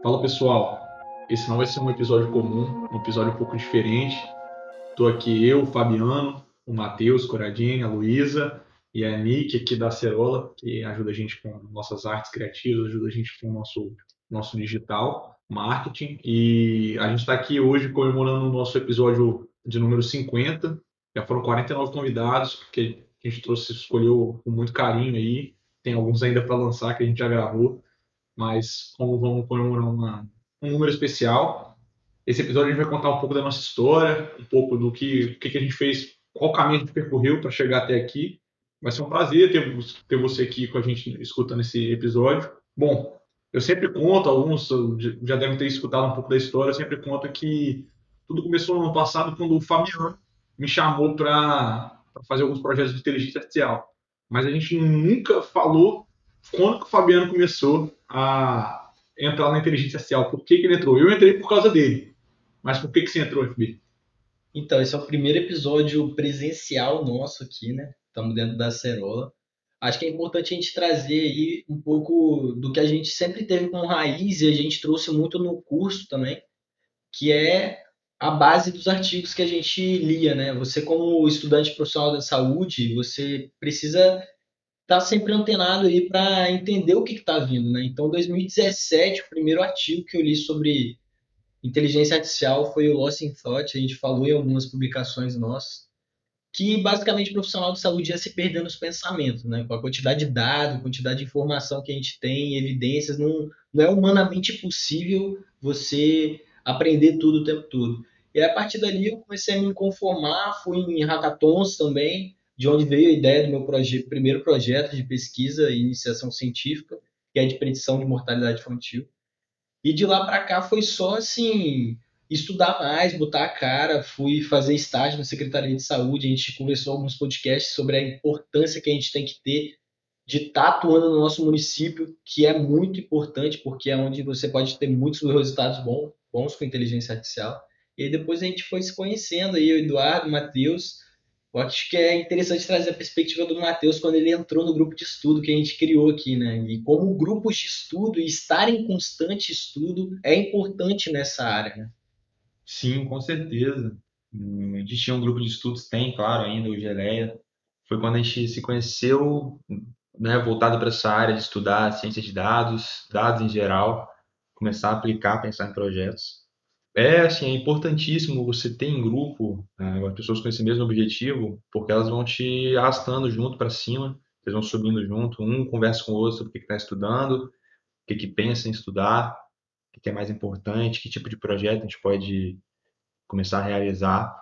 Fala pessoal, esse não vai ser um episódio comum, um episódio um pouco diferente. Estou aqui eu, o Fabiano, o Matheus Coradini, a Luísa e a Nick aqui da Acerola, que ajuda a gente com nossas artes criativas, ajuda a gente com o nosso, nosso digital, marketing. E a gente está aqui hoje comemorando o nosso episódio de número 50. Já foram 49 convidados, porque a gente trouxe, escolheu com muito carinho aí. Tem alguns ainda para lançar que a gente já gravou mas como vamos comemorar uma, um número especial, esse episódio a gente vai contar um pouco da nossa história, um pouco do que, que, que a gente fez, qual caminho a gente percorreu para chegar até aqui. Vai ser um prazer ter, ter você aqui com a gente escutando esse episódio. Bom, eu sempre conto, alguns já devem ter escutado um pouco da história, eu sempre conto que tudo começou no ano passado quando o Fabiano me chamou para fazer alguns projetos de inteligência artificial. Mas a gente nunca falou quando que o Fabiano começou a entrar na inteligência artificial? Por que, que ele entrou? Eu entrei por causa dele. Mas por que, que você entrou, FB? Então, esse é o primeiro episódio presencial nosso aqui, né? Estamos dentro da Cerola. Acho que é importante a gente trazer aí um pouco do que a gente sempre teve com raiz e a gente trouxe muito no curso também, que é a base dos artigos que a gente lia, né? Você como estudante profissional da saúde, você precisa tá sempre antenado aí para entender o que está vindo, né? Então, 2017, o primeiro artigo que eu li sobre inteligência artificial foi o Lost in Thought, a gente falou em algumas publicações nossas, que basicamente o profissional de saúde ia se perdendo nos pensamentos, né? Com a quantidade de dados, quantidade de informação que a gente tem, evidências, não, não é humanamente possível você aprender tudo o tempo todo. E a partir dali eu comecei a me conformar, fui em hackathons também, de onde veio a ideia do meu proje primeiro projeto de pesquisa e iniciação científica, que é de predição de mortalidade infantil. E de lá para cá foi só assim estudar mais, botar a cara, fui fazer estágio na Secretaria de Saúde, a gente conversou alguns podcasts sobre a importância que a gente tem que ter de estar tá atuando no nosso município, que é muito importante, porque é onde você pode ter muitos resultados bons, bons com inteligência artificial. E aí depois a gente foi se conhecendo aí, o Eduardo, o Matheus, eu acho que é interessante trazer a perspectiva do Matheus quando ele entrou no grupo de estudo que a gente criou aqui, né? E como grupos de estudo e estar em constante estudo é importante nessa área, né? Sim, com certeza. A gente tinha um grupo de estudos, tem, claro, ainda, o Geleia. Foi quando a gente se conheceu, né, voltado para essa área de estudar ciência de dados, dados em geral, começar a aplicar, pensar em projetos. É, assim, é importantíssimo você ter em grupo né, as pessoas com esse mesmo objetivo, porque elas vão te arrastando junto para cima, vocês vão subindo junto, um conversa com o outro sobre o que está estudando, o que, que pensa em estudar, o que é mais importante, que tipo de projeto a gente pode começar a realizar.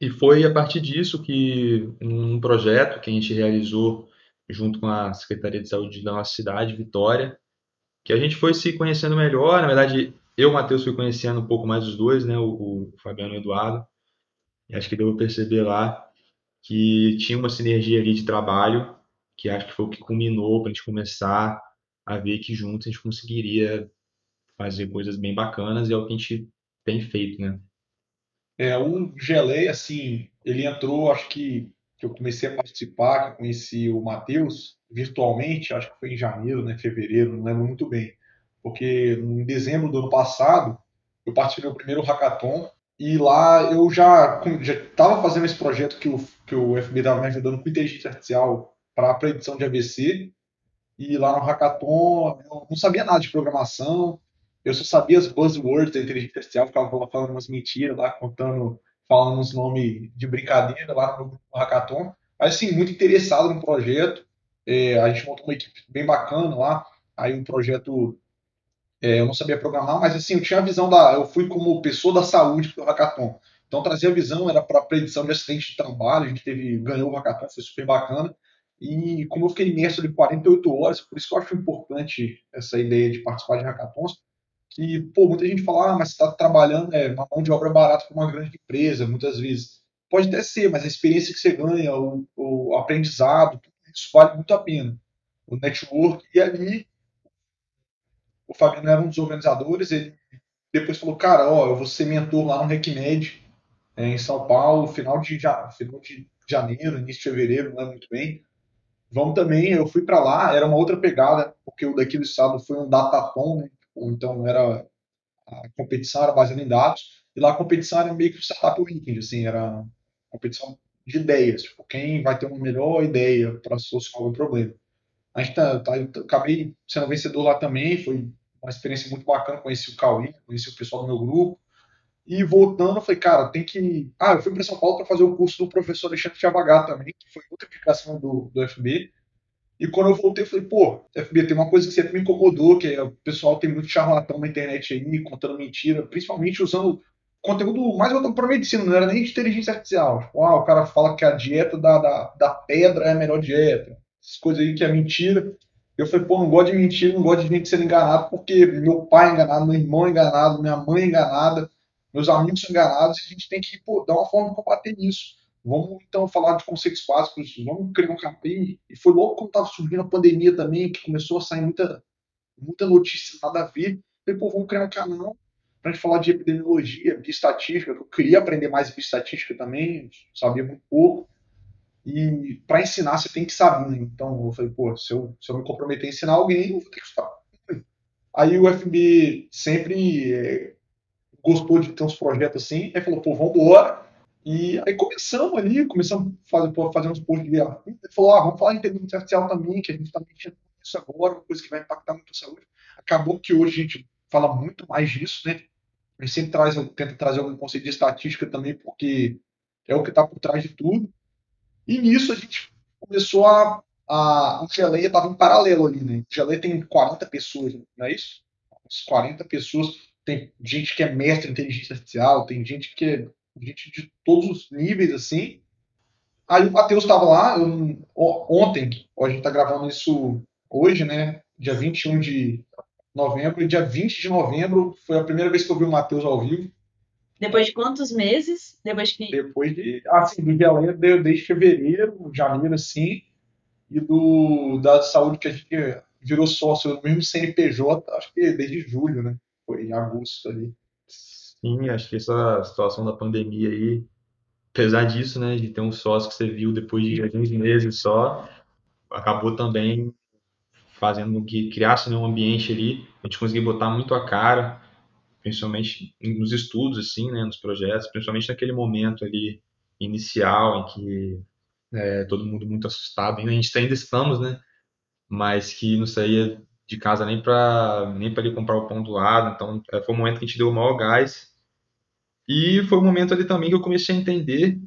E foi a partir disso que um projeto que a gente realizou junto com a Secretaria de Saúde da nossa cidade, Vitória, que a gente foi se conhecendo melhor, na verdade eu, Matheus, fui conhecendo um pouco mais os dois, né? O, o Fabiano e o Eduardo. E acho que deu para perceber lá que tinha uma sinergia ali de trabalho, que acho que foi o que culminou para a gente começar a ver que juntos a gente conseguiria fazer coisas bem bacanas e é o que a gente tem feito, né? É, um geleia, assim, ele entrou, acho que, que eu comecei a participar, que eu conheci o Matheus virtualmente, acho que foi em janeiro, né, fevereiro, não lembro muito bem porque em dezembro do ano passado eu participei do primeiro hackathon e lá eu já estava fazendo esse projeto que o, que o FB estava me ajudando com inteligência artificial para a predição de AVC. E lá no hackathon eu não sabia nada de programação, eu só sabia as buzzwords da inteligência artificial, ficava falando umas mentiras lá, contando, falando uns nomes de brincadeira lá no, hackathon. Mas assim, muito interessado no projeto. É, a gente montou uma equipe bem bacana lá. Aí o projeto é, eu não sabia programar, mas assim, eu tinha a visão da. Eu fui como pessoa da saúde para o hackathon. Então, trazia a visão, era para predição de acidente de trabalho, a gente teve, ganhou o hackathon, foi super bacana. E como eu fiquei imerso ali 48 horas, por isso que eu acho importante essa ideia de participar de hackathons, que, pô, muita gente fala, ah, mas você está trabalhando, é uma mão de obra barata para uma grande empresa, muitas vezes. Pode até ser, mas a experiência que você ganha, o, o aprendizado, isso vale muito a pena. O network, e ali o Fabiano era um dos organizadores, ele depois falou, cara, ó, eu vou ser mentor lá no RecMed, é, em São Paulo, final de, final de janeiro, início de fevereiro, não é muito bem. Vamos também, eu fui para lá, era uma outra pegada, porque o daqui do estado foi um datatom, né? então era a competição era baseada em dados, e lá a competição era meio que um startup weekend, assim, era competição de ideias, tipo, quem vai ter uma melhor ideia para solucionar algum problema. A gente tá, tá, eu acabei sendo vencedor lá também, foi uma experiência muito bacana, conheci o Cauê, conheci o pessoal do meu grupo, e voltando, eu falei, cara, tem que. Ah, eu fui para São Paulo para fazer o curso do professor Alexandre Chavagat também, que foi outra aplicação do, do FB. E quando eu voltei, eu falei, pô, FB, tem uma coisa que sempre me incomodou, que é o pessoal tem muito charlatão na internet aí, contando mentira, principalmente usando conteúdo mais voltado para medicina, não era nem de inteligência artificial. Tipo, ah, o cara fala que a dieta da, da, da pedra é a melhor dieta. Essas coisas aí que é mentira. Eu falei, pô, não gosto de mentira, não gosto de gente sendo enganado, porque meu pai é enganado, meu irmão é enganado, minha mãe é enganada, meus amigos são enganados, e a gente tem que pô, dar uma forma de combater isso. Vamos então falar de conceitos básicos, vamos criar um capim. E foi logo quando estava surgindo a pandemia também, que começou a sair muita, muita notícia nada a ver. Falei, pô, vamos criar um canal para a gente falar de epidemiologia, de estatística. Eu queria aprender mais de estatística também, sabia muito pouco. E para ensinar você tem que saber. Né? Então eu falei, pô, se eu, se eu me comprometer a ensinar alguém, eu vou ter que estudar. Aí o FB sempre é, gostou de ter uns projetos assim, aí falou, pô, vamos embora. E aí começamos ali, começamos a fazer, fazer uns posts de VR. Ele falou, ah, vamos falar de inteligência artificial também, que a gente está mexendo com isso agora, uma coisa que vai impactar muito a saúde. Acabou que hoje a gente fala muito mais disso, né? A gente sempre traz, tenta trazer algum conceito de estatística também, porque é o que está por trás de tudo. E nisso a gente começou a. a o Geleia estava em paralelo ali, né? O Geleia tem 40 pessoas, não é isso? As 40 pessoas tem gente que é mestre em inteligência artificial, tem gente que é gente de todos os níveis, assim. Aí o Matheus estava lá, eu, ontem, a gente está gravando isso hoje, né? Dia 21 de novembro, e dia 20 de novembro foi a primeira vez que eu vi o Matheus ao vivo. Depois de quantos meses? Depois que. Depois de. Assim, do Gelé desde fevereiro, janeiro, assim. E do da saúde que a gente virou sócio no mesmo CNPJ, acho que desde julho, né? foi em agosto ali. Sim, acho que essa situação da pandemia aí, apesar disso, né, de ter um sócio que você viu depois de alguns meses só, acabou também fazendo com que criasse né, um ambiente ali, a gente conseguiu botar muito a cara, principalmente nos estudos, assim, né, nos projetos, principalmente naquele momento ali inicial em que é, todo mundo muito assustado, ainda a gente ainda estamos, né, mas que não saía de casa nem para nem para comprar o pão do lado. Então, é, foi o momento que a gente deu o maior gás. E foi o momento ali também que eu comecei a entender,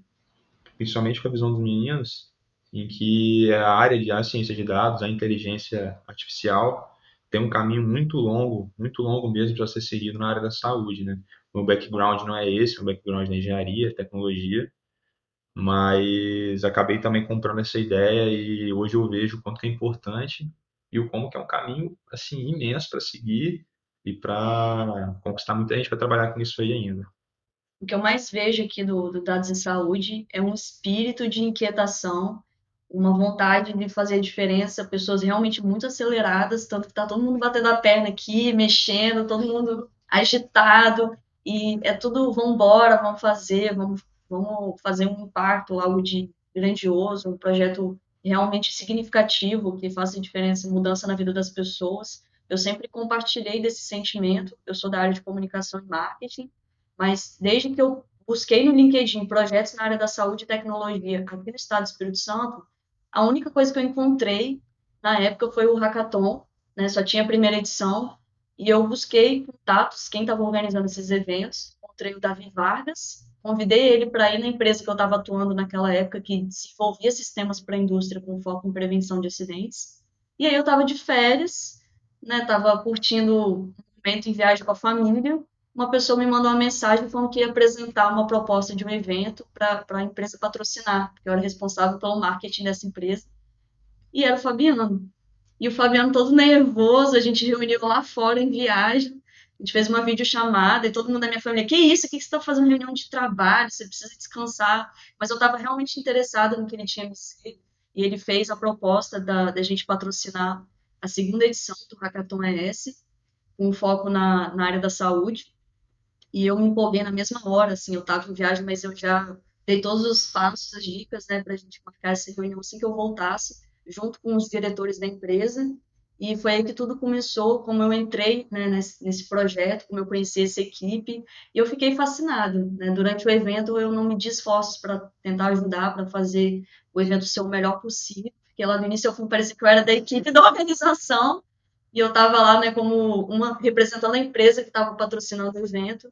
principalmente com a visão dos meninos, em que a área de a ciência de dados, a inteligência artificial, tem um caminho muito longo, muito longo mesmo para ser seguido na área da saúde, né? Meu background não é esse, meu background é engenharia, tecnologia, mas acabei também comprando essa ideia e hoje eu vejo o quanto é importante e o como que é um caminho assim imenso para seguir e para conquistar muita gente para trabalhar com isso aí ainda. O que eu mais vejo aqui do, do Dados em Saúde é um espírito de inquietação, uma vontade de fazer diferença, pessoas realmente muito aceleradas, tanto que está todo mundo batendo a perna aqui, mexendo, todo mundo agitado, e é tudo, vamos embora, vamos fazer, vamos, vamos fazer um impacto, algo de grandioso, um projeto realmente significativo, que faça diferença, mudança na vida das pessoas. Eu sempre compartilhei desse sentimento. Eu sou da área de comunicação e marketing, mas desde que eu busquei no LinkedIn projetos na área da saúde e tecnologia aqui no estado do Espírito Santo, a única coisa que eu encontrei na época foi o hackathon, né? Só tinha a primeira edição e eu busquei contatos, quem estava organizando esses eventos, encontrei o Davi Vargas, Convidei ele para ir na empresa que eu estava atuando naquela época, que desenvolvia sistemas para a indústria com foco em prevenção de acidentes. E aí eu estava de férias, né? Curtindo um momento em viagem com a família. Uma pessoa me mandou uma mensagem falando que ia apresentar uma proposta de um evento para a empresa patrocinar, porque eu era responsável pelo marketing dessa empresa. E era o Fabiano. E o Fabiano todo nervoso, a gente reuniu lá fora em viagem. A gente fez uma videochamada e todo mundo da minha família, que isso? O que você está fazendo reunião de trabalho? Você precisa descansar. Mas eu estava realmente interessada no que ele tinha me ser. E ele fez a proposta da, da gente patrocinar a segunda edição do Hackathon ES, com foco na, na área da saúde. E eu me empolguei na mesma hora, assim, eu estava em viagem, mas eu já dei todos os passos, as dicas, né, para a gente marcar essa reunião assim que eu voltasse, junto com os diretores da empresa E foi aí que tudo começou, como eu entrei né, nesse, nesse, projeto, como eu conheci essa equipe, e eu fiquei fascinado. Né? Durante o evento, eu não me di esforços para tentar ajudar, para fazer o evento ser o melhor possível, porque lá no início eu fui, parecia que eu era da equipe da organização, e eu estava lá né, como uma representando a empresa que estava patrocinando o evento,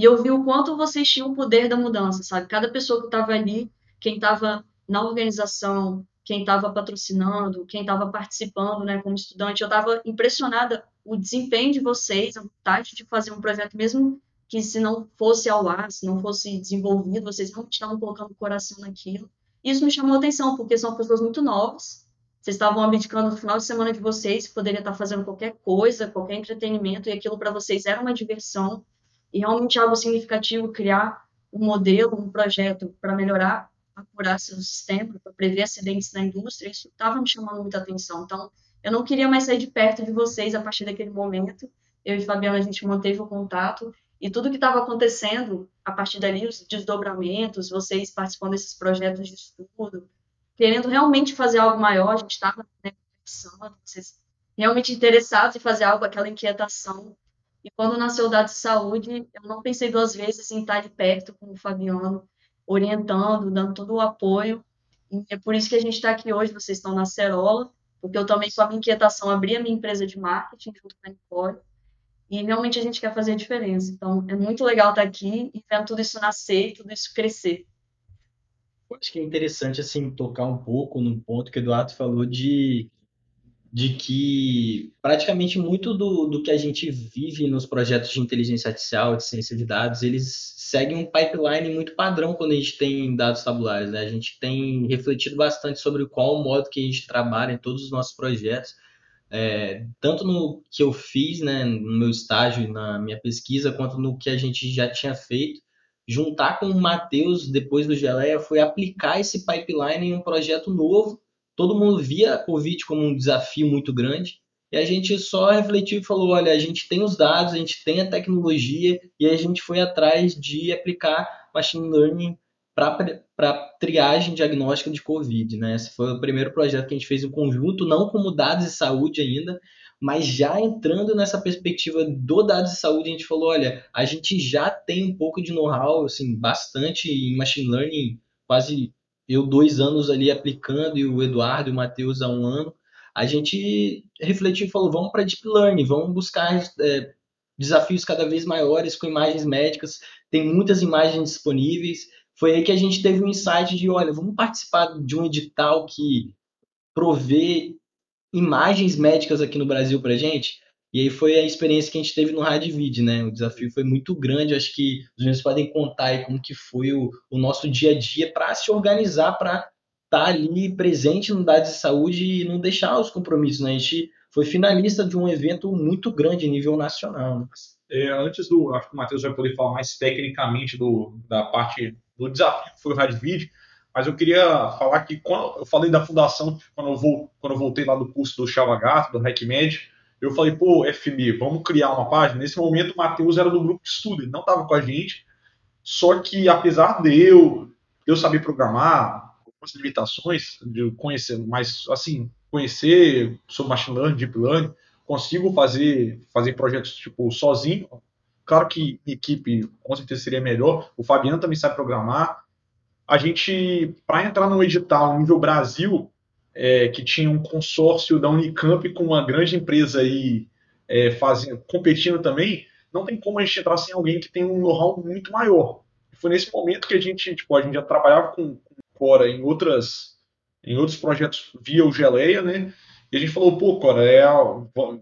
e eu vi o quanto vocês tinham o poder da mudança, sabe? Cada pessoa que estava ali, quem estava na organização, quem estava patrocinando, quem estava participando, né, como estudante, eu estava impressionada o desempenho de vocês, a vontade de fazer um projeto mesmo que se não fosse ao ar, se não fosse desenvolvido, vocês não estavam colocando o coração naquilo. Isso me chamou atenção, porque são pessoas muito novas, vocês estavam abdicando no final de semana de vocês, poderia estar fazendo qualquer coisa, qualquer entretenimento, e aquilo para vocês era uma diversão, e realmente algo significativo, criar um modelo, um projeto para melhorar apurar seu sistema, para prever acidentes na indústria, isso estava me chamando muita atenção. Então, eu não queria mais sair de perto de vocês a partir daquele momento. Eu e Fabiana, a gente manteve o contato e tudo que estava acontecendo a partir dali, os desdobramentos, vocês participando desses projetos de estudo, querendo realmente fazer algo maior, a gente estava né, conversando, vocês realmente interessados em fazer algo, aquela inquietação. E quando nasceu o Dado de Saúde, eu não pensei duas vezes em estar de perto com o Fabiano, orientando, dando todo o apoio. E é por isso que a gente está aqui hoje, vocês estão na Cerola, porque eu também, com a minha inquietação, abri a minha empresa de marketing junto com a Nicole, e realmente a gente quer fazer a diferença. Então, é muito legal estar aqui e vendo tudo isso nascer e tudo isso crescer. Acho que é interessante, assim, tocar um pouco no ponto que o Eduardo falou de de que praticamente muito do, do que a gente vive nos projetos de inteligência artificial, de ciência de dados, eles seguem um pipeline muito padrão quando a gente tem dados tabulares. Né? A gente tem refletido bastante sobre qual o modo que a gente trabalha em todos os nossos projetos, é, tanto no que eu fiz né, no meu estágio, na minha pesquisa, quanto no que a gente já tinha feito. Juntar com o Matheus, depois do Geleia, foi aplicar esse pipeline em um projeto novo todo mundo via a Covid como um desafio muito grande, e a gente só refletiu e falou: olha, a gente tem os dados, a gente tem a tecnologia, e a gente foi atrás de aplicar machine learning para triagem diagnóstica de Covid. Né? Esse foi o primeiro projeto que a gente fez em conjunto, não como dados de saúde ainda, mas já entrando nessa perspectiva do dados de saúde, a gente falou: olha, a gente já tem um pouco de know-how, assim, bastante em machine learning, quase eu dois anos ali aplicando e o Eduardo e o Matheus há um ano, a gente refletiu e falou, vamos para Deep Learning, vamos buscar é, desafios cada vez maiores com imagens médicas, tem muitas imagens disponíveis, foi aí que a gente teve um insight de, olha, vamos participar de um edital que provê imagens médicas aqui no Brasil para gente? E aí foi a experiência que a gente teve no Radvid, né? O desafio foi muito grande, acho que os meninos podem contar aí como que foi o, o nosso dia a dia para se organizar para estar tá ali presente no Dados de Saúde e não deixar os compromissos, né? A gente foi finalista de um evento muito grande a nível nacional. Né? É, antes do, acho que o Matheus vai poder falar mais tecnicamente do, da parte do desafio que foi o Radvid, mas eu queria falar que quando eu falei da fundação, quando eu, vou, quando eu voltei lá do curso do Chava Gato, do HackMed, eu falei, pô, FB, vamos criar uma página. Nesse momento, o Matheus era do grupo de estudo, ele não estava com a gente. Só que, apesar de eu, eu saber programar, com as limitações de conhecer, mas assim, conhecer sobre machine learning, deep learning, consigo fazer, fazer projetos tipo sozinho. Claro que equipe com certeza seria melhor. O Fabiano também sabe programar. A gente, para entrar no edital nível Brasil, é, que tinha um consórcio da Unicamp com uma grande empresa aí é, fazendo, competindo também, não tem como a gente entrar sem alguém que tem um know-how muito maior. Foi nesse momento que a gente, tipo, a gente já trabalhava com, com Cora em outras em outros projetos via o Geleia, né? E a gente falou, pô, Cora, é,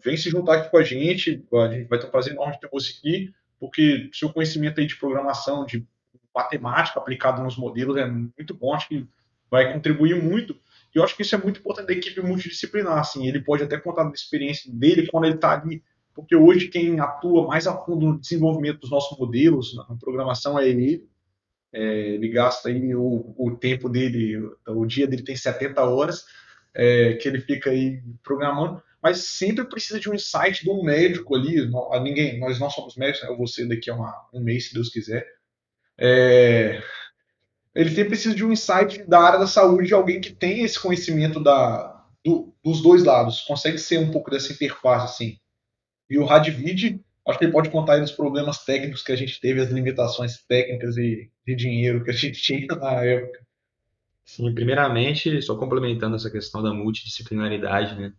vem se juntar aqui com a gente, a gente vai ter um prazer enorme de ter você aqui, porque seu conhecimento aí de programação, de matemática aplicado nos modelos é muito bom, acho que vai contribuir muito e eu acho que isso é muito importante da equipe multidisciplinar. Assim, ele pode até contar da experiência dele quando ele está ali, porque hoje quem atua mais a fundo no desenvolvimento dos nossos modelos, na programação, é ele. É, ele gasta aí o, o, tempo dele, o dia dele tem 70 horas, é, que ele fica aí programando, mas sempre precisa de um insight de um médico ali. ninguém, nós não somos médicos, né? eu vou ser daqui a uma, um mês, se Deus quiser. É, ele sempre precisa de um insight da área da saúde, de alguém que tem esse conhecimento da, do, dos dois lados, consegue ser um pouco dessa interface, assim. E o Radvid, acho que ele pode contar aí os problemas técnicos que a gente teve, as limitações técnicas e de dinheiro que a gente tinha na época. Sim, primeiramente, só complementando essa questão da multidisciplinaridade, né?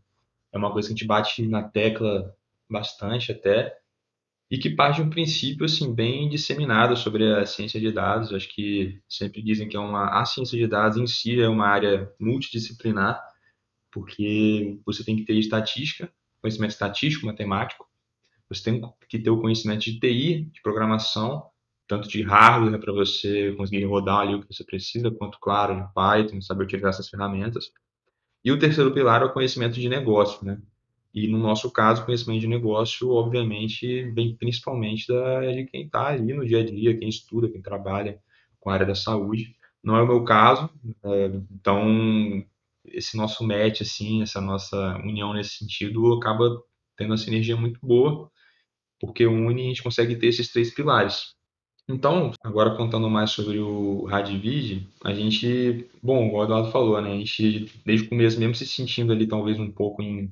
É uma coisa que a gente bate na tecla bastante até, e que parte de um princípio assim bem disseminado sobre a ciência de dados. Acho que sempre dizem que é uma a ciência de dados em si é uma área multidisciplinar, porque você tem que ter estatística, conhecimento estatístico, matemático, você tem que ter o conhecimento de TI, de programação, tanto de hardware para você conseguir rodar ali o que você precisa, quanto, claro, de Python, saber utilizar essas ferramentas. E o terceiro pilar é o conhecimento de negócio, né? E no nosso caso, conhecimento de negócio, obviamente, vem principalmente da, de quem está ali no dia a dia, quem estuda, quem trabalha com a área da saúde. Não é o meu caso, é, então esse nosso match, assim, essa nossa união nesse sentido, acaba tendo uma sinergia muito boa, porque une a gente consegue ter esses três pilares. Então, agora contando mais sobre o Radvid, a gente, bom, o Eduardo falou, né, a gente desde o começo mesmo se sentindo ali talvez um pouco em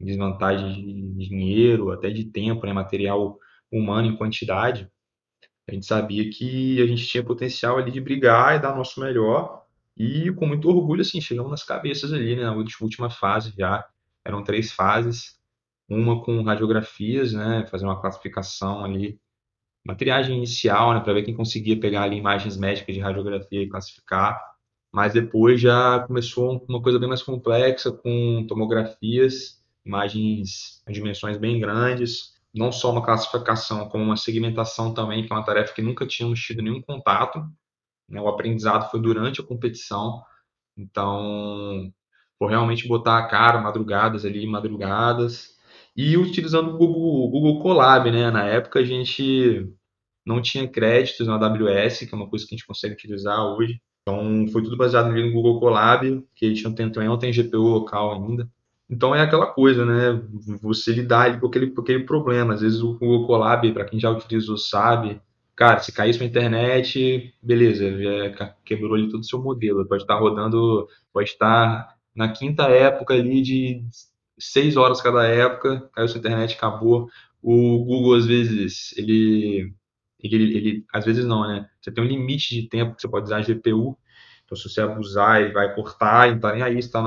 desvantagem de dinheiro, até de tempo, né, material humano em quantidade, a gente sabia que a gente tinha potencial ali de brigar e dar o nosso melhor. E com muito orgulho, assim, chegamos nas cabeças ali, né, na última fase já. Eram três fases, uma com radiografias, né, fazer uma classificação ali, uma triagem inicial, né, para ver quem conseguia pegar ali imagens médicas de radiografia e classificar. Mas depois já começou uma coisa bem mais complexa, com tomografias imagens em dimensões bem grandes, não só uma classificação, como uma segmentação também, que é uma tarefa que nunca tínhamos tido nenhum contato. Né? O aprendizado foi durante a competição, então, foi realmente botar a cara, madrugadas ali, madrugadas, e utilizando o Google, o Google Colab, né? Na época a gente não tinha créditos na AWS, que é uma coisa que a gente consegue utilizar hoje. Então, foi tudo baseado no Google Colab, que a gente não tem, não tem GPU local ainda. Então é aquela coisa, né? Você lidar com aquele, com aquele problema. Às vezes o Google Colab, para quem já utilizou, sabe. Cara, se cair sua internet, beleza, quebrou ali todo o seu modelo. Pode estar rodando, pode estar na quinta época ali de seis horas cada época, caiu sua internet, acabou. O Google, às vezes, ele, ele, ele, às vezes não, né? Você tem um limite de tempo que você pode usar a GPU. Então, se você abusar, ele vai cortar, então nem aí está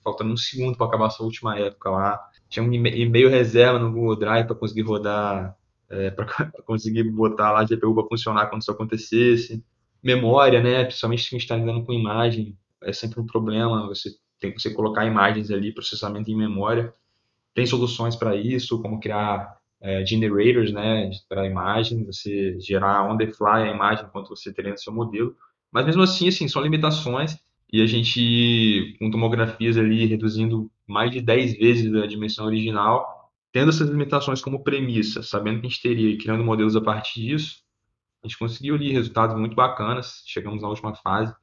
faltando um segundo para acabar a sua última época lá. Tinha um e-mail reserva no Google Drive para conseguir rodar, é, para conseguir botar lá a GPU para funcionar quando isso acontecesse. Memória, né? Principalmente se a gente está lidando com imagem, é sempre um problema. Você tem que você colocar imagens ali, processamento em memória. Tem soluções para isso, como criar é, generators, né, para imagem, você gerar on the fly a imagem enquanto você treina seu modelo. Mas mesmo assim, assim, são limitações e a gente, com tomografias ali reduzindo mais de 10 vezes a dimensão original, tendo essas limitações como premissa, sabendo que a gente teria criando modelos a partir disso, a gente conseguiu ali resultados muito bacanas, chegamos na última fase,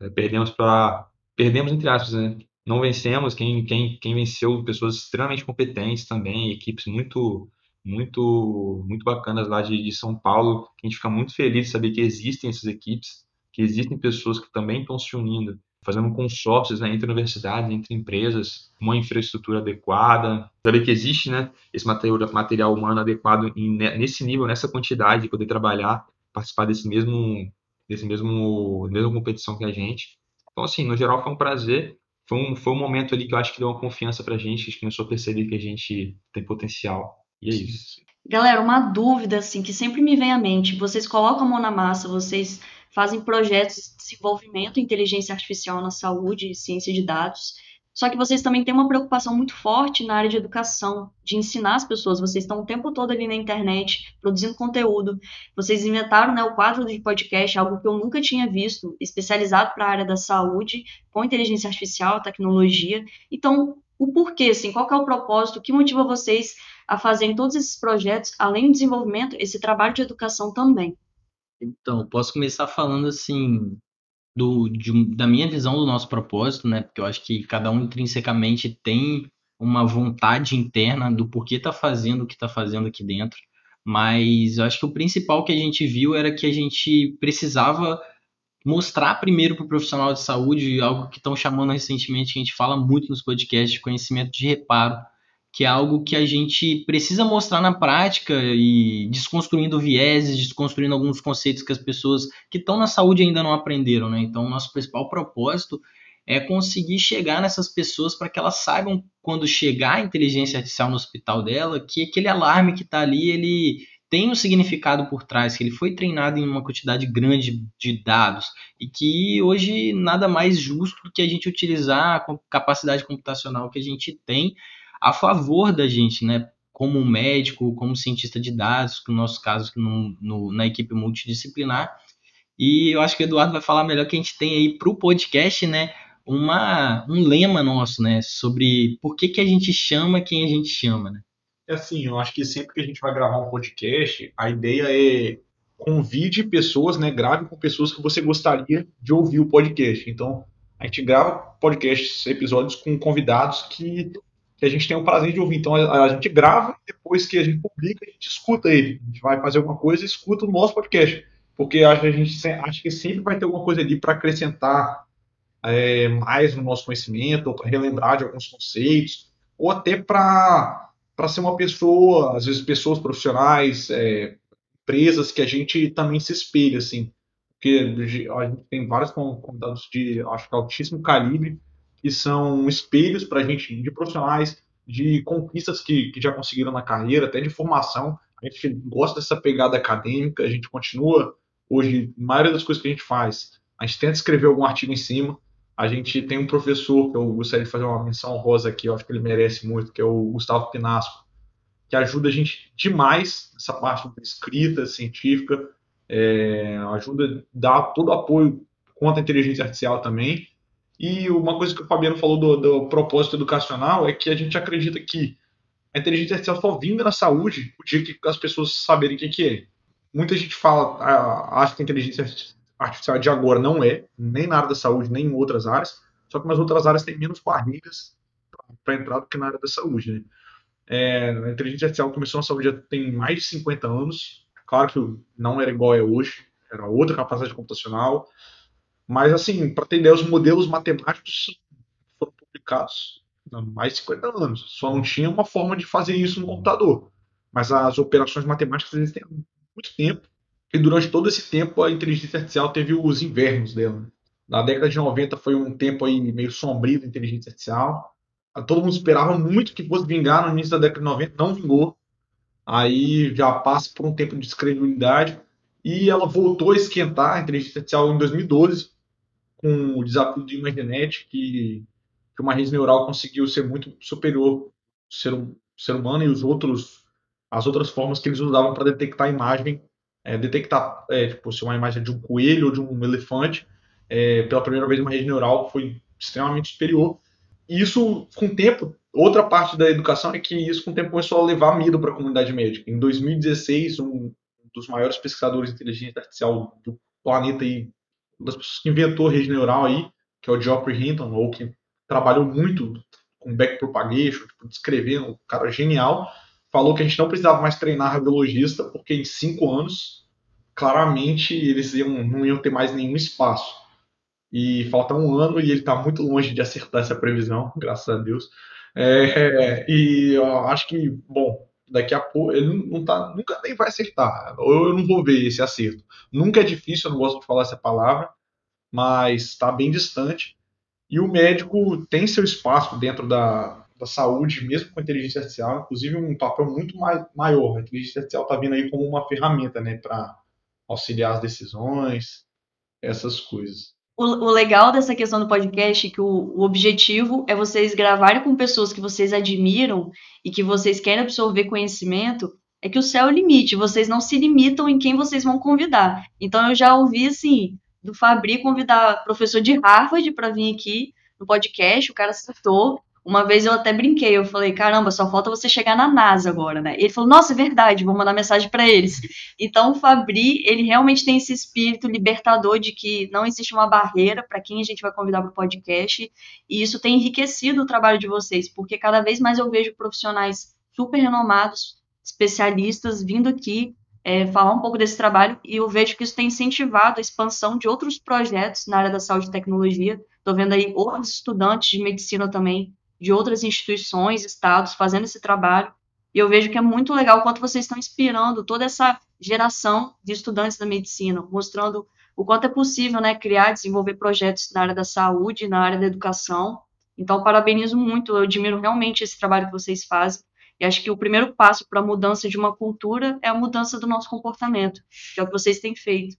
é, perdemos para perdemos entre aspas, né? Não vencemos, quem, quem, quem venceu pessoas extremamente competentes também, equipes muito muito muito bacanas lá de, de São Paulo, a gente fica muito feliz de saber que existem essas equipes que existem pessoas que também estão se unindo, fazendo consórcios né, entre universidades, entre empresas, uma infraestrutura adequada, saber que existe né, esse material, material humano adequado em, nesse nível, nessa quantidade, poder trabalhar, participar desse mesmo, desse mesmo, mesma competição que a gente. Então, assim, no geral foi um prazer, foi um, foi um momento ali que eu acho que deu uma confiança pra gente, a gente começou a perceber que a gente tem potencial, e é isso. Galera, uma dúvida, assim, que sempre me vem à mente, vocês colocam a mão na massa, vocês fazem projetos de desenvolvimento em inteligência artificial na saúde e ciência de dados. Só que vocês também têm uma preocupação muito forte na área de educação, de ensinar as pessoas. Vocês estão o tempo todo ali na internet, produzindo conteúdo. Vocês inventaram né, o quadro de podcast, algo que eu nunca tinha visto, especializado para a área da saúde, com inteligência artificial, tecnologia. Então, o porquê, assim, qual é o propósito, o que motiva vocês a fazerem todos esses projetos, além do desenvolvimento, esse trabalho de educação também? Então, posso começar falando assim do, de, da minha visão do nosso propósito, né? Porque eu acho que cada um intrinsecamente tem uma vontade interna do porquê está fazendo o que está fazendo aqui dentro. Mas eu acho que o principal que a gente viu era que a gente precisava mostrar primeiro para o profissional de saúde algo que estão chamando recentemente, que a gente fala muito nos podcasts, conhecimento de reparo, que é algo que a gente precisa mostrar na prática e desconstruindo vieses, desconstruindo alguns conceitos que as pessoas que estão na saúde ainda não aprenderam, né? Então, nosso principal propósito é conseguir chegar nessas pessoas para que elas saibam quando chegar a inteligência artificial no hospital dela que aquele alarme que está ali ele tem um significado por trás, que ele foi treinado em uma quantidade grande de dados e que hoje nada mais justo do que a gente utilizar a capacidade computacional que a gente tem a favor da gente, né? Como médico, como cientista de dados, no nosso caso, no, no, na equipe multidisciplinar. E eu acho que o Eduardo vai falar melhor que a gente tem aí para o podcast, né? Uma, um lema nosso, né? Sobre por que, que a gente chama quem a gente chama, né? É assim, eu acho que sempre que a gente vai gravar um podcast, a ideia é convide pessoas, né? Grave com pessoas que você gostaria de ouvir o podcast. Então, a gente grava podcasts, episódios com convidados que, que a gente tem o prazer de ouvir. Então, a, a, gente grava e depois que a gente publica, a gente escuta ele. A gente vai fazer alguma coisa e escuta o nosso podcast. Porque a gente acha que sempre vai ter alguma coisa ali para acrescentar é, mais no nosso conhecimento, ou para relembrar de alguns conceitos, ou até para para ser uma pessoa, às vezes pessoas profissionais, é, empresas que a gente também se espelha, assim. Porque a gente tem vários convidados de, acho que altíssimo calibre, que são espelhos para a gente de profissionais, de conquistas que, que já conseguiram na carreira, até de formação. A gente gosta dessa pegada acadêmica, a gente continua hoje, a maioria das coisas que a gente faz, a gente tenta escrever algum artigo em cima, a gente tem um professor que eu gostaria de fazer uma menção rosa aqui, eu acho que ele merece muito, que é o Gustavo Pinasco, que ajuda a gente demais nessa parte da escrita científica, é, ajuda a dar todo o apoio contra a inteligência artificial também. E uma coisa que o Fabiano falou do, do propósito educacional é que a gente acredita que a inteligência artificial só vinda na saúde o dia que as pessoas saberem o que, é. Muita gente fala, acha que a inteligência artificial de agora não é, nem na área da saúde, nem em outras áreas, só que nas outras áreas tem menos barreiras para entrar do que na área da saúde. Né? É, a inteligência artificial começou na saúde já tem mais de 50 anos, claro que não era igual é hoje, era outra capacidade computacional, mas assim, para ter ideia, os modelos matemáticos foram publicados há mais de 50 anos, só não tinha uma forma de fazer isso no computador, mas as operações matemáticas existem há muito tempo, e durante todo esse tempo a inteligência artificial teve os invernos dela. Na década de 90 foi um tempo aí meio sombrio da inteligência artificial. Todo mundo esperava muito que fosse vingar no início da década de 90, não vingou. Aí já passa por um tempo de descredibilidade e ela voltou a esquentar a inteligência artificial em 2012 com o desafio de ImageNet, que, que uma rede neural conseguiu ser muito superior ao ser, ser humano e os outros as outras formas que eles usavam para detectar a imagem é, detectar é, tipo, se uma imagem é de um coelho ou de um elefante, é, pela primeira vez uma rede neural foi extremamente superior. E isso, com o tempo, outra parte da educação é que isso, com o tempo, começou a levar medo para a comunidade médica. Em 2016, um dos maiores pesquisadores de inteligência artificial do planeta, e uma das pessoas que inventou a rede neural aí, que é o Geoffrey Hinton, ou que trabalhou muito com backpropagation, tipo, descrevendo, um cara genial, falou que a gente não precisava mais treinar radiologista, porque em cinco anos, claramente, eles iam, não iam ter mais nenhum espaço. E falta um ano e ele está muito longe de acertar essa previsão, graças a Deus. É, e eu acho que, bom, daqui a pouco ele não tá, nunca nem vai acertar. Ou eu não vou ver esse acerto. Nunca é difícil, eu não gosto de falar essa palavra, mas está bem distante. E o médico tem seu espaço dentro da, da saúde, mesmo com a inteligência artificial, inclusive um papel muito maior. A inteligência artificial está vindo aí como uma ferramenta né, para auxiliar as decisões, essas coisas. O, o, legal dessa questão do podcast é que o, o, objetivo é vocês gravarem com pessoas que vocês admiram e que vocês querem absorver conhecimento, é que o céu é o limite, vocês não se limitam em quem vocês vão convidar. Então eu já ouvi assim, do Fabri convidar professor de Harvard para vir aqui no podcast, o cara acertou, uma vez eu até brinquei, eu falei, caramba, só falta você chegar na NASA agora, né? Ele falou, nossa, é verdade, vou mandar mensagem para eles. Então, o Fabri, ele realmente tem esse espírito libertador de que não existe uma barreira para quem a gente vai convidar para o podcast, e isso tem enriquecido o trabalho de vocês, porque cada vez mais eu vejo profissionais super renomados, especialistas, vindo aqui é, falar um pouco desse trabalho e eu vejo que isso tem incentivado a expansão de outros projetos na área da saúde e tecnologia. Estou vendo aí outros estudantes de medicina também, de outras instituições, estados, fazendo esse trabalho. E eu vejo que é muito legal o quanto vocês estão inspirando toda essa geração de estudantes da medicina, mostrando o quanto é possível né, criar, desenvolver projetos na área da saúde, na área da educação. Então, parabenizo muito, eu admiro realmente esse trabalho que vocês fazem. E acho que o primeiro passo para a mudança de uma cultura é a mudança do nosso comportamento, que é o que vocês têm feito.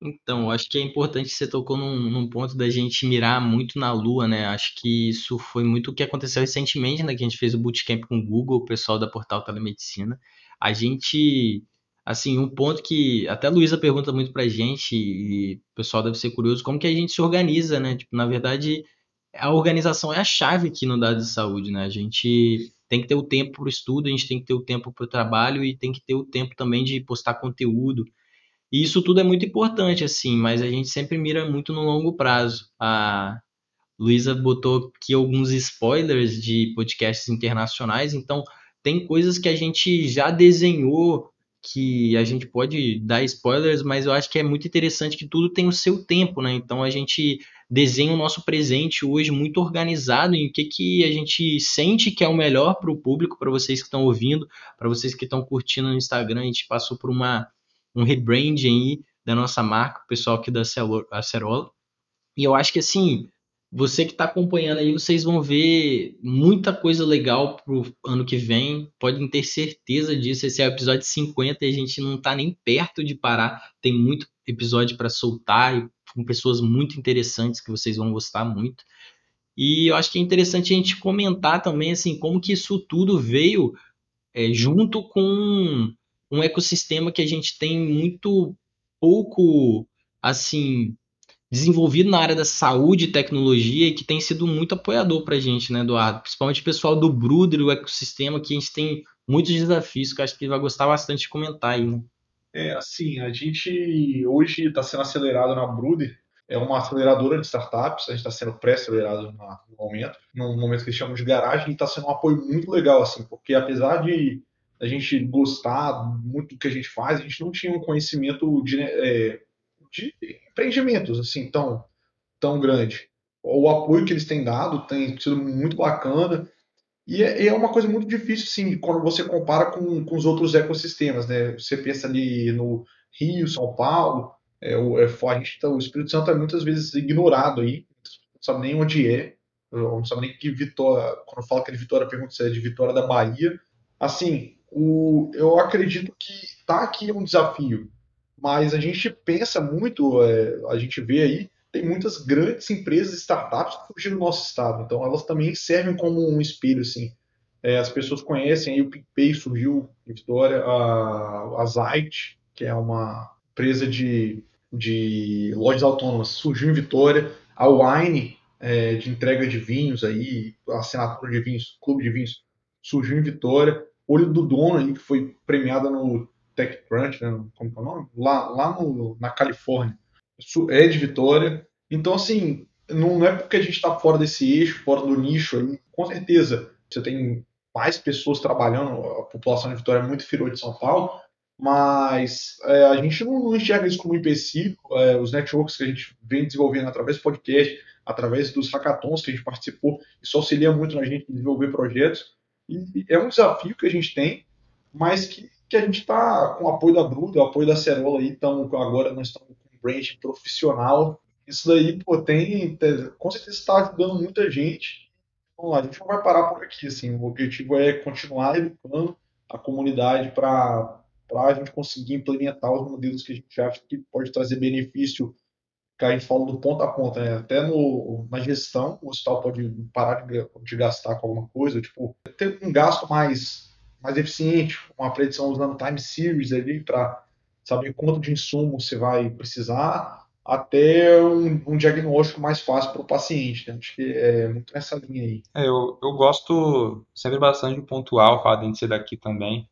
Então, acho que é importante você tocou num, num, ponto da gente mirar muito na lua, né? Acho que isso foi muito o que aconteceu recentemente, né? Que a gente fez o bootcamp com o Google, o pessoal da Portal Telemedicina. A gente, assim, um ponto que até a Luísa pergunta muito pra gente, e o pessoal deve ser curioso, como que a gente se organiza, né? Tipo, na verdade, a organização é a chave aqui no dado de saúde, né? A gente tem que ter o tempo para o estudo, a gente tem que ter o tempo para o trabalho e tem que ter o tempo também de postar conteúdo. E isso tudo é muito importante, assim, mas a gente sempre mira muito no longo prazo. A Luísa botou aqui alguns spoilers de podcasts internacionais, então tem coisas que a gente já desenhou que a gente pode dar spoilers, mas eu acho que é muito interessante que tudo tem o seu tempo, né? Então a gente desenha o nosso presente hoje muito organizado em o que, que a gente sente que é o melhor para o público, para vocês que estão ouvindo, para vocês que estão curtindo no Instagram. A gente passou por uma, um rebranding aí da nossa marca, o pessoal aqui da Acerola. E eu acho que assim, você que está acompanhando aí, vocês vão ver muita coisa legal pro ano que vem. Podem ter certeza disso. Esse é o episódio 50 e a gente não está nem perto de parar. Tem muito episódio para soltar com pessoas muito interessantes que vocês vão gostar muito. E eu acho que é interessante a gente comentar também assim como que isso tudo veio é, junto com um ecossistema que a gente tem muito pouco assim desenvolvido na área da saúde e tecnologia e que tem sido muito apoiador para a gente, né, Eduardo? Principalmente o pessoal do Bruder, o ecossistema, que a gente tem muitos desafios que eu acho que vai gostar bastante de comentar aí, né? É, assim, a gente hoje está sendo acelerado na Bruder, é uma aceleradora de startups, a gente está sendo pré-acelerado no momento, no momento que eles chamam de garagem, e está sendo um apoio muito legal, assim, porque apesar de a gente gostar muito do que a gente faz, a gente não tinha um conhecimento de, é, de empreendimentos assim tão, tão grande. O apoio que eles têm dado tem sido muito bacana. E é, é, uma coisa muito difícil, sim, quando você compara com, com os outros ecossistemas, né? Você pensa ali no Rio, São Paulo, é, o, é, a gente, tá, o Espírito Santo é muitas vezes ignorado aí, não sabe nem onde é, não sabe nem que Vitória, quando eu falo que é de Vitória, pergunta se é de Vitória da Bahia. Assim, o, eu acredito que tá aqui um desafio, mas a gente pensa muito, é, a gente vê aí, tem muitas grandes empresas, startups que surgiram no nosso estado, então elas também servem como um espelho, assim. É, as pessoas conhecem aí o PicPay surgiu em Vitória, a, a Zite, que é uma empresa de, de lojas autônomas, surgiu em Vitória, a Wine, é, de entrega de vinhos aí, assinatura de vinhos, clube de vinhos, surgiu em Vitória, Olho do Dono aí, que foi premiada no TechCrunch, né? Como é o nome? Lá, lá no, na Califórnia. É de Vitória. Então, assim, não é porque a gente está fora desse eixo, fora do nicho aí. Com certeza, você tem mais pessoas trabalhando, a população de Vitória é muito inferior de São Paulo, mas é, a gente não, não, enxerga isso como um empecilho. É, os networks que a gente vem desenvolvendo através do podcast, através dos hackathons que a gente participou, isso auxilia muito na gente desenvolver projetos. E é um desafio que a gente tem, mas que que a gente está com o apoio da Bruda, o apoio da Cerola aí, então agora nós estamos com um brand profissional. Isso daí, pô, tem, com certeza está ajudando muita gente. Vamos lá, a gente não vai parar por aqui, assim, o objetivo é continuar educando a comunidade para a gente conseguir implementar os modelos que a gente acha que pode trazer benefício que a gente fala do ponto a ponto, né? Até no, na gestão, o hospital pode parar de, de gastar com alguma coisa, tipo, ter um gasto mais mais eficiente, uma predição usando time series ali para saber quanto de insumo você vai precisar, até um, um diagnóstico mais fácil para o paciente. Né? Acho que é muito nessa linha aí. É, eu, eu gosto sempre bastante de pontuar o fato de ser daqui também,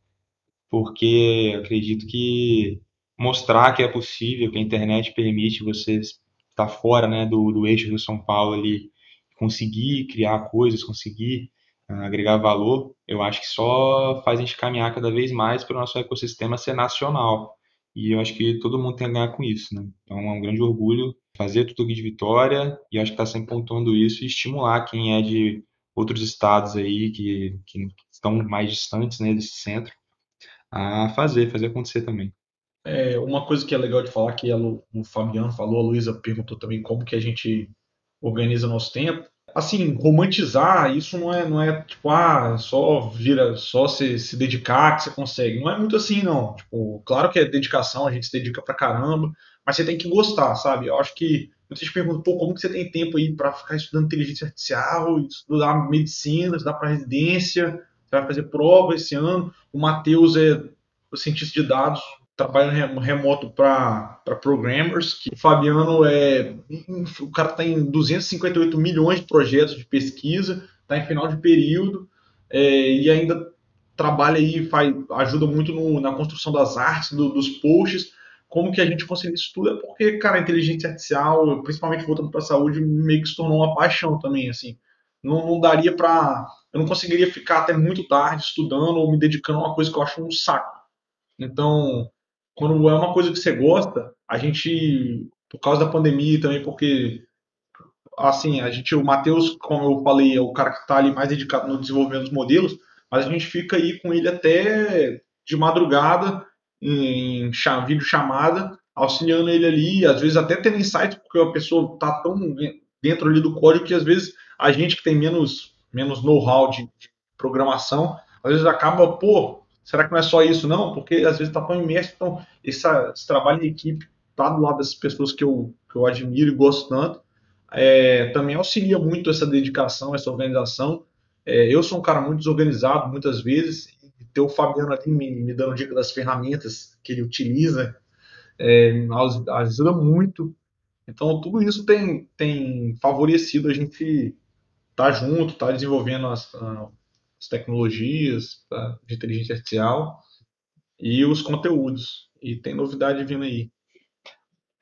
porque acredito que mostrar que é possível, que a internet permite você estar fora né, do, do eixo do São Paulo ali, conseguir criar coisas, conseguir agregar valor, eu acho que só faz a gente caminhar cada vez mais para o nosso ecossistema ser nacional. E eu acho que todo mundo tem a ganhar com isso, né? Então é um grande orgulho fazer tudo aqui de Vitória e acho que está sempre pontuando isso e estimular quem é de outros estados aí que, que estão mais distantes né, desse centro a fazer, fazer acontecer também. É, uma coisa que é legal de falar que o Fabiano falou, a Luísa perguntou também como que a gente organiza nosso tempo assim, romantizar isso não é, não é tipo, ah, só vira, só se, se dedicar que você consegue. Não é muito assim, não. Tipo, claro que é dedicação, a gente se dedica pra caramba, mas você tem que gostar, sabe? Eu acho que muita gente pergunta, pô, como que você tem tempo aí para ficar estudando inteligência artificial, estudar medicina, estudar para residência, você vai fazer prova esse ano. O Matheus é cientista de dados, trabalho remoto para programmers, que o Fabiano é o cara está em 258 milhões de projetos de pesquisa, está em final de período é, e ainda trabalha aí, faz, ajuda muito no, na construção das artes, do, dos posts. Como que a gente consegue isso tudo? É porque, cara, a inteligência artificial, principalmente voltando para a saúde, meio que se tornou uma paixão também, assim. Não, não daria para, eu não conseguiria ficar até muito tarde estudando ou me dedicando a uma coisa que eu acho um saco. Então, quando é uma coisa que você gosta, a gente, por causa da pandemia também, porque assim, a gente, o Matheus, como eu falei, é o cara que está ali mais dedicado no desenvolvimento dos modelos, mas a gente fica aí com ele até de madrugada em vídeo chamada, auxiliando ele ali, às vezes até tendo insights, porque a pessoa está tão dentro ali do código que às vezes a gente que tem menos, menos know-how de programação, às vezes acaba, pô, Será que não é só isso, não? Porque às vezes está tão imerso. Então, esse, trabalho de equipe, tá do lado dessas pessoas que eu, que eu admiro e gosto tanto, é, também auxilia muito essa dedicação, essa organização. É, eu sou um cara muito desorganizado, muitas vezes, e ter o Fabiano ali me, me dando dica das ferramentas que ele utiliza é, ajuda muito. Então, tudo isso tem, tem favorecido a gente estar tá junto, estar tá desenvolvendo as, as tecnologias tá, de inteligência artificial e os conteúdos. E tem novidade vindo aí.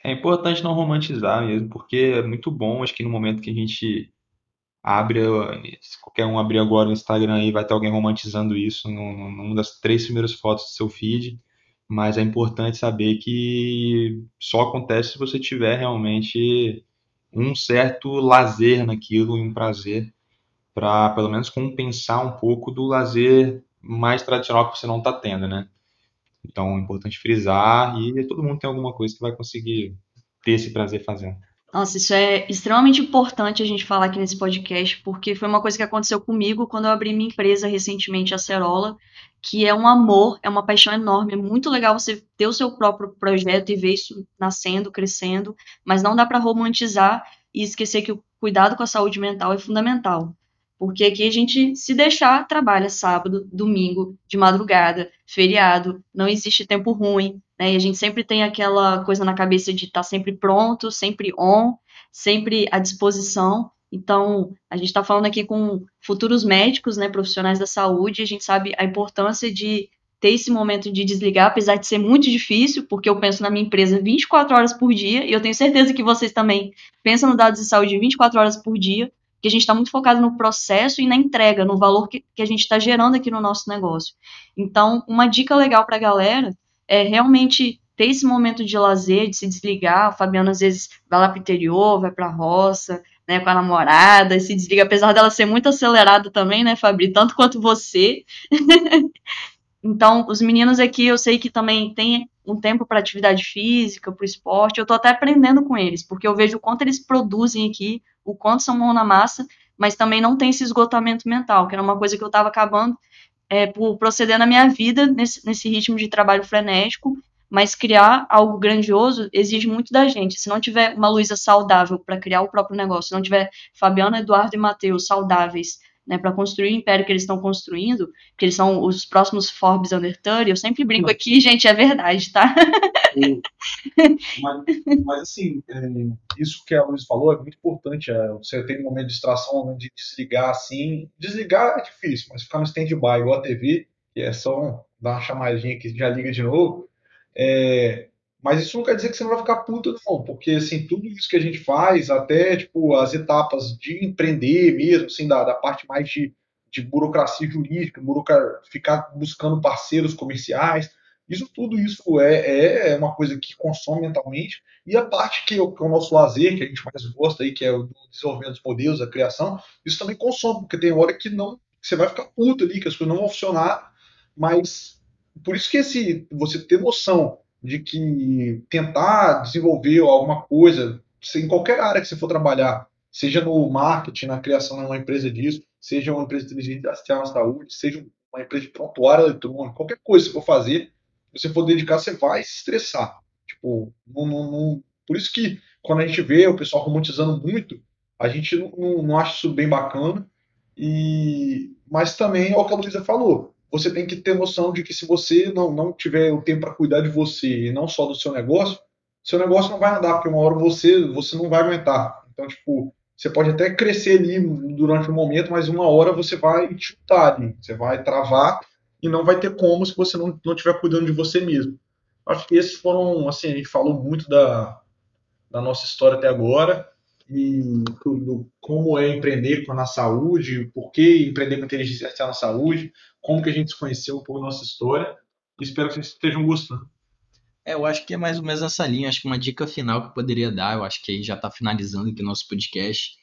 É importante não romantizar mesmo, porque é muito bom, acho que no momento que a gente abre, se qualquer um abrir agora o Instagram aí, vai ter alguém romantizando isso numa das três primeiras fotos do seu feed, mas é importante saber que só acontece se você tiver realmente um certo lazer naquilo e um prazer para pelo menos compensar um pouco do lazer mais tradicional que você não está tendo, né? Então é importante frisar e todo mundo tem alguma coisa que vai conseguir ter esse prazer fazendo. Nossa, isso é extremamente importante a gente falar aqui nesse podcast, porque foi uma coisa que aconteceu comigo quando eu abri minha empresa recentemente, a Cerola, que é um amor, é uma paixão enorme. É muito legal você ter o seu próprio projeto e ver isso nascendo, crescendo, mas não dá para romantizar e esquecer que o cuidado com a saúde mental é fundamental. Porque aqui a gente, se deixar, trabalha sábado, domingo, de madrugada, feriado, não existe tempo ruim, né? E a gente sempre tem aquela coisa na cabeça de estar tá sempre pronto, sempre on, sempre à disposição. Então, a gente está falando aqui com futuros médicos, né, profissionais da saúde, a gente sabe a importância de ter esse momento de desligar, apesar de ser muito difícil, porque eu penso na minha empresa 24 horas por dia, e eu tenho certeza que vocês também pensam no dados de saúde 24 horas por dia, que a gente está muito focado no processo e na entrega, no valor que, que a gente está gerando aqui no nosso negócio. Então, uma dica legal para a galera é realmente ter esse momento de lazer, de se desligar. O Fabiano às vezes vai lá para o interior, vai para a roça, né, com a namorada, se desliga, apesar dela ser muito acelerada também, né, Fabri, tanto quanto você. então, os meninos aqui, eu sei que também tem um tempo para atividade física, para o esporte. Eu estou até aprendendo com eles, porque eu vejo o quanto eles produzem aqui, o quanto são mão na massa, mas também não tem esse esgotamento mental, que era uma coisa que eu estava acabando é, por proceder na minha vida nesse, nesse ritmo de trabalho frenético, mas criar algo grandioso exige muito da gente. Se não tiver uma Luísa saudável para criar o próprio negócio, se não tiver Fabiana, Eduardo e Matheus saudáveis né, para construir o império que eles estão construindo, que eles são os próximos Forbes Under 30, eu sempre brinco aqui, gente, é verdade, tá? mas, mas, assim, é, isso que a Luiz falou é muito importante. É, você tem um momento de distração, um momento de desligar assim. Desligar é difícil, mas ficar no stand-by igual a TV, que é só dar uma chamadinha que já liga de novo. É, mas isso não quer dizer que você não vai ficar puto, não, porque assim, tudo isso que a gente faz, até tipo, as etapas de empreender mesmo, assim, da, da parte mais de, de burocracia jurídica, burocra... ficar buscando parceiros comerciais. Isso tudo isso é, é uma coisa que consome mentalmente. E a parte que, que é o nosso lazer, que a gente mais gosta aí, que é o desenvolvimento dos modelos, a criação, isso também consome, porque tem hora que não que você vai ficar puto ali, que as coisas não vão funcionar, mas por isso que esse, você ter noção de que tentar desenvolver alguma coisa, em qualquer área que você for trabalhar, seja no marketing, na criação de uma empresa disso, seja uma empresa de inteligência na saúde, seja uma empresa de prontuário eletrônico, qualquer coisa que você for fazer, você for dedicar, você vai se estressar. Tipo, não, não, não... por isso que quando a gente vê o pessoal romantizando muito, a gente não, não acha isso bem bacana. E mas também é o que a Luísa falou. Você tem que ter noção de que se você não, não tiver o tempo para cuidar de você e não só do seu negócio, seu negócio não vai andar, porque uma hora você você não vai aguentar. Então, tipo, você pode até crescer ali durante um momento, mas uma hora você vai chutar ali, você vai travar e não vai ter como se você não, não estiver cuidando de você mesmo. Acho que esses foram, assim, a gente falou muito da, da nossa história até agora e do, como é empreender na saúde, por que empreender com inteligência artificial na saúde, como que a gente se conheceu um pouco da nossa história. Espero que vocês estejam gostando. É, eu acho que é mais ou menos essa linha. Acho que uma dica final que eu poderia dar, eu acho que aí já está finalizando aqui o nosso podcast.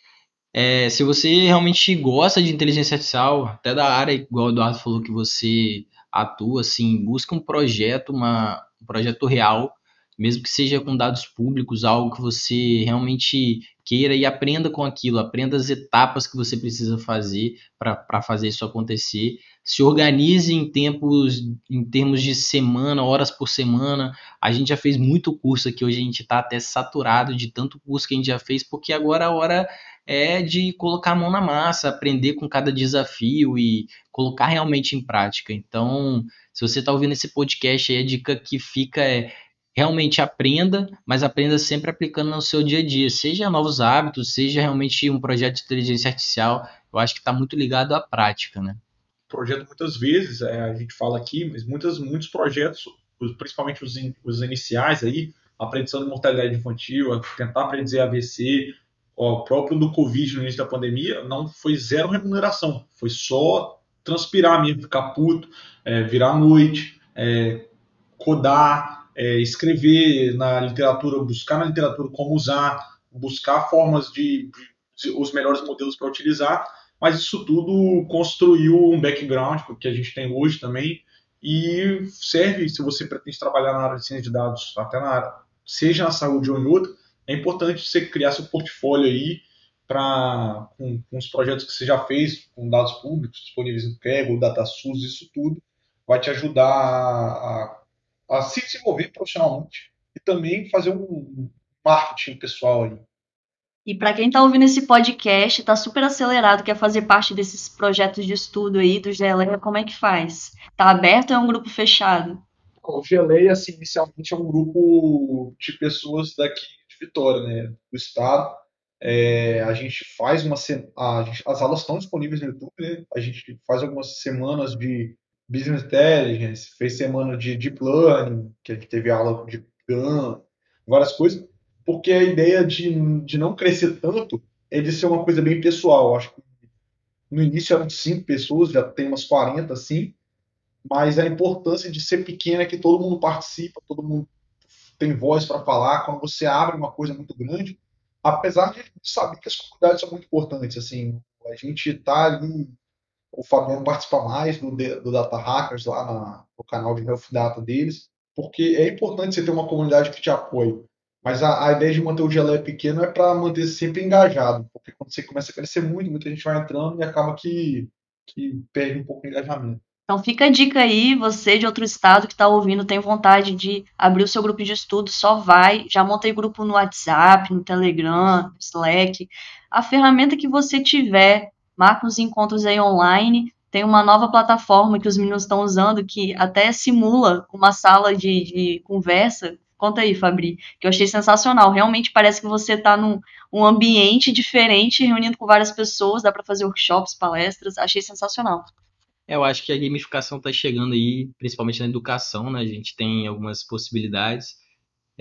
É, se você realmente gosta de inteligência artificial, até da área, igual o Eduardo falou que você atua, assim, busca um projeto, uma, um projeto real, mesmo que seja com dados públicos, algo que você realmente queira e aprenda com aquilo, aprenda as etapas que você precisa fazer para fazer isso acontecer. Se organize em tempos, em termos de semana, horas por semana. A gente já fez muito curso aqui, hoje a gente está até saturado de tanto curso que a gente já fez, porque agora a hora é de colocar a mão na massa, aprender com cada desafio e colocar realmente em prática. Então, se você está ouvindo esse podcast aí, a dica que fica é realmente aprenda, mas aprenda sempre aplicando no seu dia a dia, seja novos hábitos, seja realmente um projeto de inteligência artificial, eu acho que está muito ligado à prática, né? Projeto muitas vezes, é, a gente fala aqui, mas muitas, muitos projetos, principalmente os, in, os iniciais aí, aprendizado de mortalidade infantil, tentar aprender AVC, o próprio do Covid no início da pandemia, não foi zero remuneração, foi só transpirar mesmo, ficar puto, é, virar noite, é, codar, é, escrever na literatura, buscar na literatura como usar, buscar formas de, de os melhores modelos para utilizar, mas isso tudo construiu um background que a gente tem hoje também e serve se você pretende trabalhar na área de ciência de dados, até na área, seja na saúde ou em outra, é importante você criar seu portfólio aí para com, com, os projetos que você já fez com dados públicos disponíveis no Kaggle, DataSUS, isso tudo vai te ajudar a, a se desenvolver profissionalmente e também fazer um marketing pessoal aí. E para quem está ouvindo esse podcast, está super acelerado, quer fazer parte desses projetos de estudo aí do Geleia, como é que faz? Está aberto ou é um grupo fechado? O Geleia, assim, inicialmente é um grupo de pessoas daqui de Vitória, né, do estado. É, a gente faz uma a as aulas estão disponíveis no YouTube, né? A gente faz algumas semanas de Business Intelligence, fez semana de Deep Learning, que a gente teve aula de GAN, várias coisas, porque a ideia de, de não crescer tanto é de ser uma coisa bem pessoal. Acho que no início eram cinco pessoas, já tem umas 40 assim, mas a importância de ser pequena é que todo mundo participa, todo mundo tem voz para falar. Quando você abre uma coisa muito grande, apesar de saber que as comunidades são muito importantes, assim, a gente está ali o Fabiano participa mais do, do Data Hackers lá na, no canal de Health Data deles, porque é importante você ter uma comunidade que te apoie. Mas a, a ideia de manter o gelé pequeno é para manter sempre engajado, porque quando você começa a crescer muito, muita gente vai entrando e acaba que, que perde um pouco o engajamento. Então fica a dica aí, você de outro estado que está ouvindo, tem vontade de abrir o seu grupo de estudo, só vai. Já montei grupo no WhatsApp, no Telegram, no Slack. A ferramenta que você tiver marca os encontros aí online. Tem uma nova plataforma que os meninos estão usando que até simula uma sala de, de conversa. Conta aí, Fabri, que eu achei sensacional. Realmente parece que você está num um ambiente diferente, reunindo com várias pessoas, dá para fazer workshops, palestras. Achei sensacional. É, eu acho que a gamificação está chegando aí, principalmente na educação, né? A gente tem algumas possibilidades.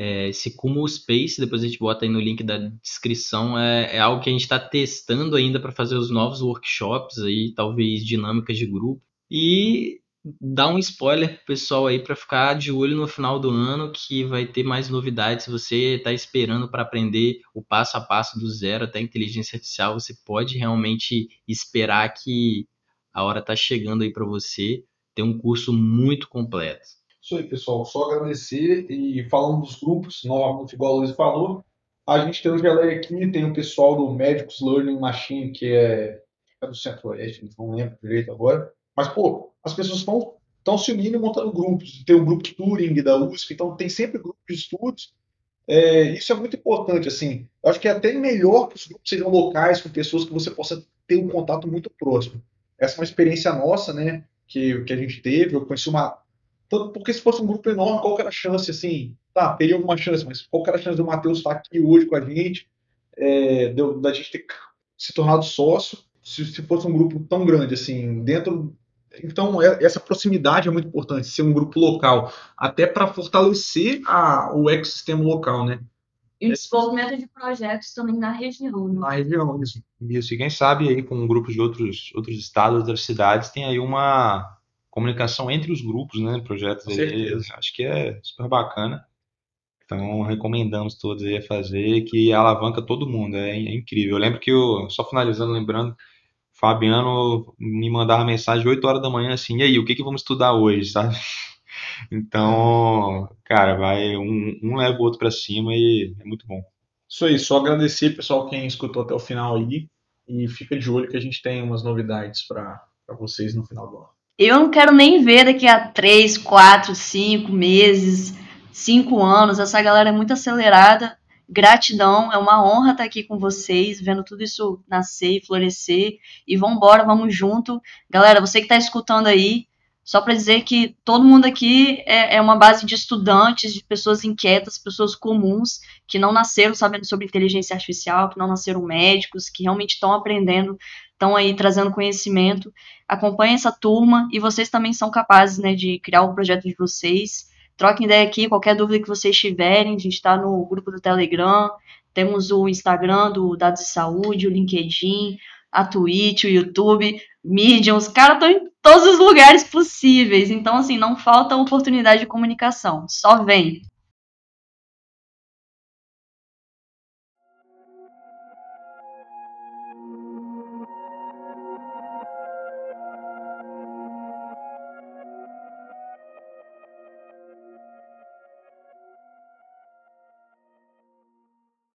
É, esse Kumo Space, depois a gente bota aí no link da descrição, é, é algo que a gente está testando ainda para fazer os novos workshops aí, talvez dinâmicas de grupo. E dar um spoiler pro pessoal aí para ficar de olho no final do ano que vai ter mais novidades. Se você está esperando para aprender o passo a passo do zero até inteligência artificial, você pode realmente esperar que a hora está chegando aí para você ter um curso muito completo. Isso aí, pessoal. Só agradecer e falando dos grupos, novamente, igual o Luiz falou, a gente tem o Geleia aqui, tem o pessoal do Medicus Learning Machine, que é, é do Centro-Oeste, não lembro direito agora. Mas, pô, as pessoas estão estão se unindo e montando grupos. Tem o grupo Turing da USP, então tem sempre grupos de estudos. É, isso é muito importante, assim. Eu acho que é até melhor que os grupos sejam locais, com pessoas que você possa ter um contato muito próximo. Essa é uma experiência nossa, né, que, que a gente teve. Eu conheci uma... Porque se fosse um grupo enorme, qual era a chance, assim? Tá, teria alguma chance, mas qual era a chance do Matheus estar aqui hoje com a gente, é, da gente ter se tornado sócio, se, se fosse um grupo tão grande, assim, dentro então, é, essa proximidade é muito importante, ser um grupo local, até para fortalecer a, o ecossistema local, né? E o desenvolvimento de projetos também na região. Né? Na região, isso. Isso, e quem sabe aí com grupos de outros, outros estados, outras cidades, tem aí uma comunicação entre os grupos, né? Projetos Com aí. certeza. Acho que é super bacana. Então, recomendamos todos aí a fazer, que alavanca todo mundo, é, é incrível. Eu lembro que, eu, só finalizando, lembrando, Fabiano me mandava mensagem 8 horas da manhã assim, e aí, o que que vamos estudar hoje, sabe? Então, cara, vai um, um leva o outro pra cima e é muito bom. Isso aí, só agradecer, pessoal, quem escutou até o final aí. E fica de olho que a gente tem umas novidades para vocês no final do ano. Eu não quero nem ver daqui a 3, 4, 5 meses, 5 anos. Essa galera é muito acelerada. Gratidão, é uma honra estar aqui com vocês, vendo tudo isso nascer e florescer. E vamos embora, vamos junto. Galera, você que está escutando aí, só para dizer que todo mundo aqui é, é uma base de estudantes, de pessoas inquietas, pessoas comuns, que não nasceram sabendo sobre inteligência artificial, que não nasceram médicos, que realmente estão aprendendo, estão aí trazendo conhecimento. Acompanhe essa turma e vocês também são capazes né, de criar o projeto de vocês. Troquem ideia aqui, qualquer dúvida que vocês tiverem, a gente está no grupo do Telegram, temos o Instagram do Dados de Saúde, o LinkedIn, a Twitch, o YouTube, Medium, os caras estão em todos os lugares possíveis. Então, assim, não falta oportunidade de comunicação. Só vem.